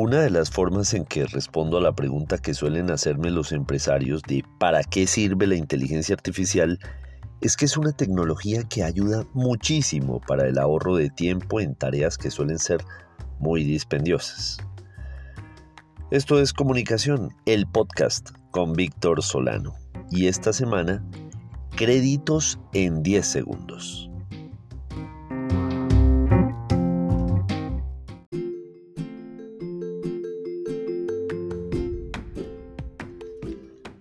Una de las formas en que respondo a la pregunta que suelen hacerme los empresarios de ¿para qué sirve la inteligencia artificial? es que es una tecnología que ayuda muchísimo para el ahorro de tiempo en tareas que suelen ser muy dispendiosas. Esto es Comunicación, el podcast con Víctor Solano. Y esta semana, créditos en 10 segundos.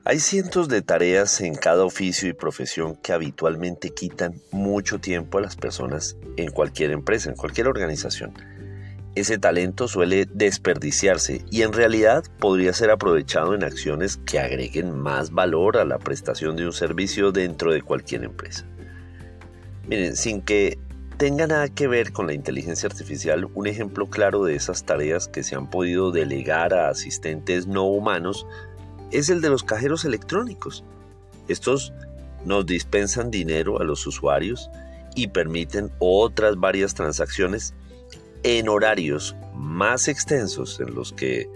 Hay cientos de tareas en cada oficio y profesión que habitualmente quitan mucho tiempo a las personas en cualquier empresa, en cualquier organización. Ese talento suele desperdiciarse y en realidad podría ser aprovechado en acciones que agreguen más valor a la prestación de un servicio dentro de cualquier empresa. Miren, sin que tenga nada que ver con la inteligencia artificial, un ejemplo claro de esas tareas que se han podido delegar a asistentes no humanos es el de los cajeros electrónicos. Estos nos dispensan dinero a los usuarios y permiten otras varias transacciones en horarios más extensos en los que,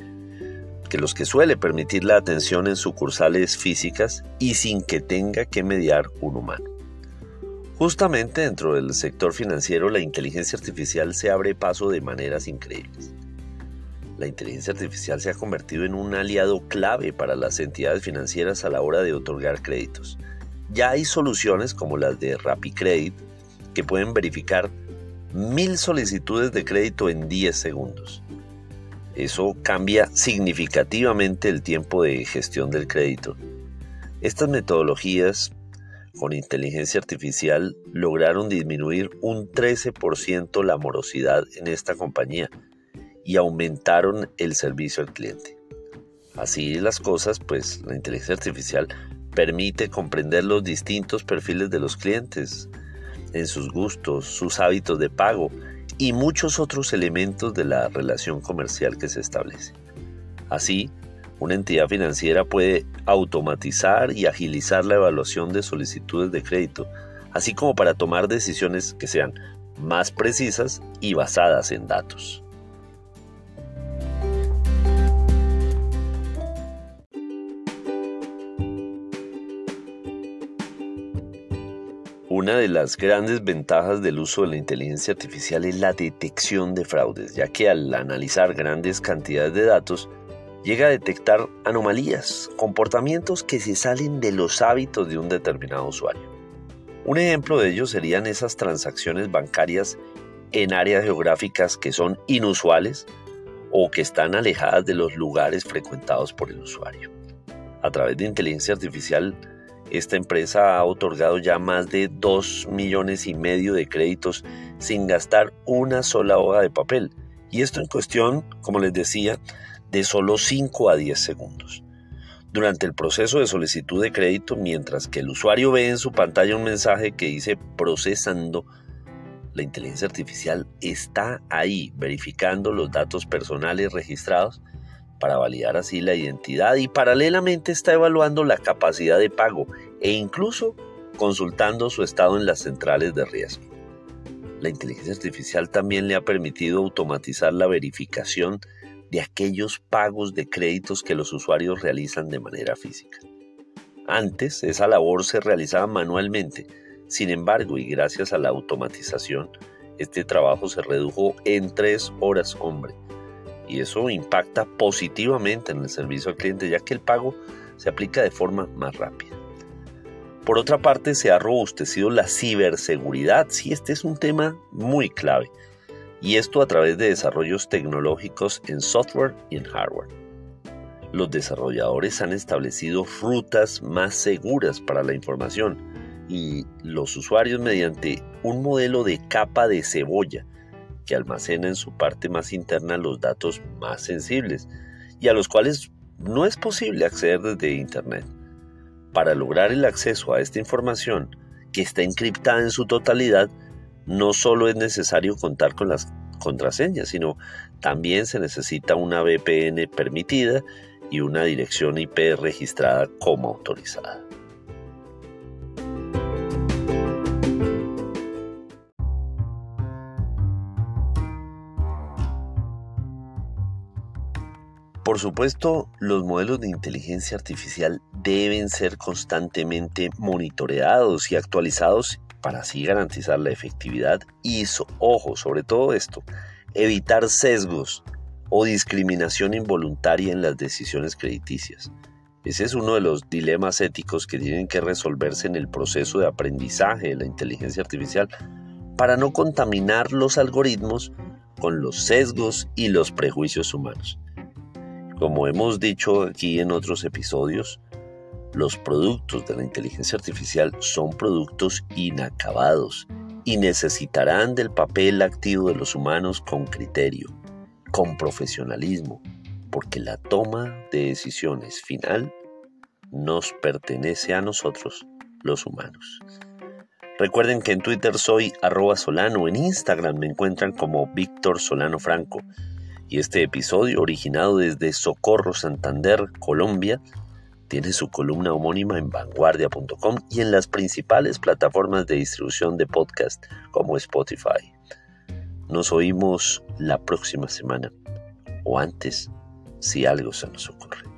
que los que suele permitir la atención en sucursales físicas y sin que tenga que mediar un humano. Justamente dentro del sector financiero la inteligencia artificial se abre paso de maneras increíbles la inteligencia artificial se ha convertido en un aliado clave para las entidades financieras a la hora de otorgar créditos. Ya hay soluciones como las de RappiCredit que pueden verificar mil solicitudes de crédito en 10 segundos. Eso cambia significativamente el tiempo de gestión del crédito. Estas metodologías con inteligencia artificial lograron disminuir un 13% la morosidad en esta compañía y aumentaron el servicio al cliente. Así las cosas, pues la inteligencia artificial permite comprender los distintos perfiles de los clientes, en sus gustos, sus hábitos de pago y muchos otros elementos de la relación comercial que se establece. Así, una entidad financiera puede automatizar y agilizar la evaluación de solicitudes de crédito, así como para tomar decisiones que sean más precisas y basadas en datos. Una de las grandes ventajas del uso de la inteligencia artificial es la detección de fraudes, ya que al analizar grandes cantidades de datos, llega a detectar anomalías, comportamientos que se salen de los hábitos de un determinado usuario. Un ejemplo de ello serían esas transacciones bancarias en áreas geográficas que son inusuales o que están alejadas de los lugares frecuentados por el usuario. A través de inteligencia artificial, esta empresa ha otorgado ya más de 2 millones y medio de créditos sin gastar una sola hoja de papel. Y esto en cuestión, como les decía, de solo 5 a 10 segundos. Durante el proceso de solicitud de crédito, mientras que el usuario ve en su pantalla un mensaje que dice procesando, la inteligencia artificial está ahí verificando los datos personales registrados para validar así la identidad y paralelamente está evaluando la capacidad de pago e incluso consultando su estado en las centrales de riesgo. La inteligencia artificial también le ha permitido automatizar la verificación de aquellos pagos de créditos que los usuarios realizan de manera física. Antes esa labor se realizaba manualmente, sin embargo y gracias a la automatización, este trabajo se redujo en tres horas hombre y eso impacta positivamente en el servicio al cliente ya que el pago se aplica de forma más rápida. Por otra parte, se ha robustecido la ciberseguridad. Sí, este es un tema muy clave. Y esto a través de desarrollos tecnológicos en software y en hardware. Los desarrolladores han establecido rutas más seguras para la información y los usuarios mediante un modelo de capa de cebolla que almacena en su parte más interna los datos más sensibles y a los cuales no es posible acceder desde Internet. Para lograr el acceso a esta información, que está encriptada en su totalidad, no solo es necesario contar con las contraseñas, sino también se necesita una VPN permitida y una dirección IP registrada como autorizada. Por supuesto, los modelos de inteligencia artificial deben ser constantemente monitoreados y actualizados para así garantizar la efectividad y, ojo, sobre todo esto, evitar sesgos o discriminación involuntaria en las decisiones crediticias. Ese es uno de los dilemas éticos que tienen que resolverse en el proceso de aprendizaje de la inteligencia artificial para no contaminar los algoritmos con los sesgos y los prejuicios humanos. Como hemos dicho aquí en otros episodios, los productos de la inteligencia artificial son productos inacabados y necesitarán del papel activo de los humanos con criterio, con profesionalismo, porque la toma de decisiones final nos pertenece a nosotros, los humanos. Recuerden que en Twitter soy arroba solano, en Instagram me encuentran como Víctor Solano Franco y este episodio originado desde Socorro, Santander, Colombia, tiene su columna homónima en vanguardia.com y en las principales plataformas de distribución de podcast como Spotify. Nos oímos la próxima semana o antes si algo se nos ocurre.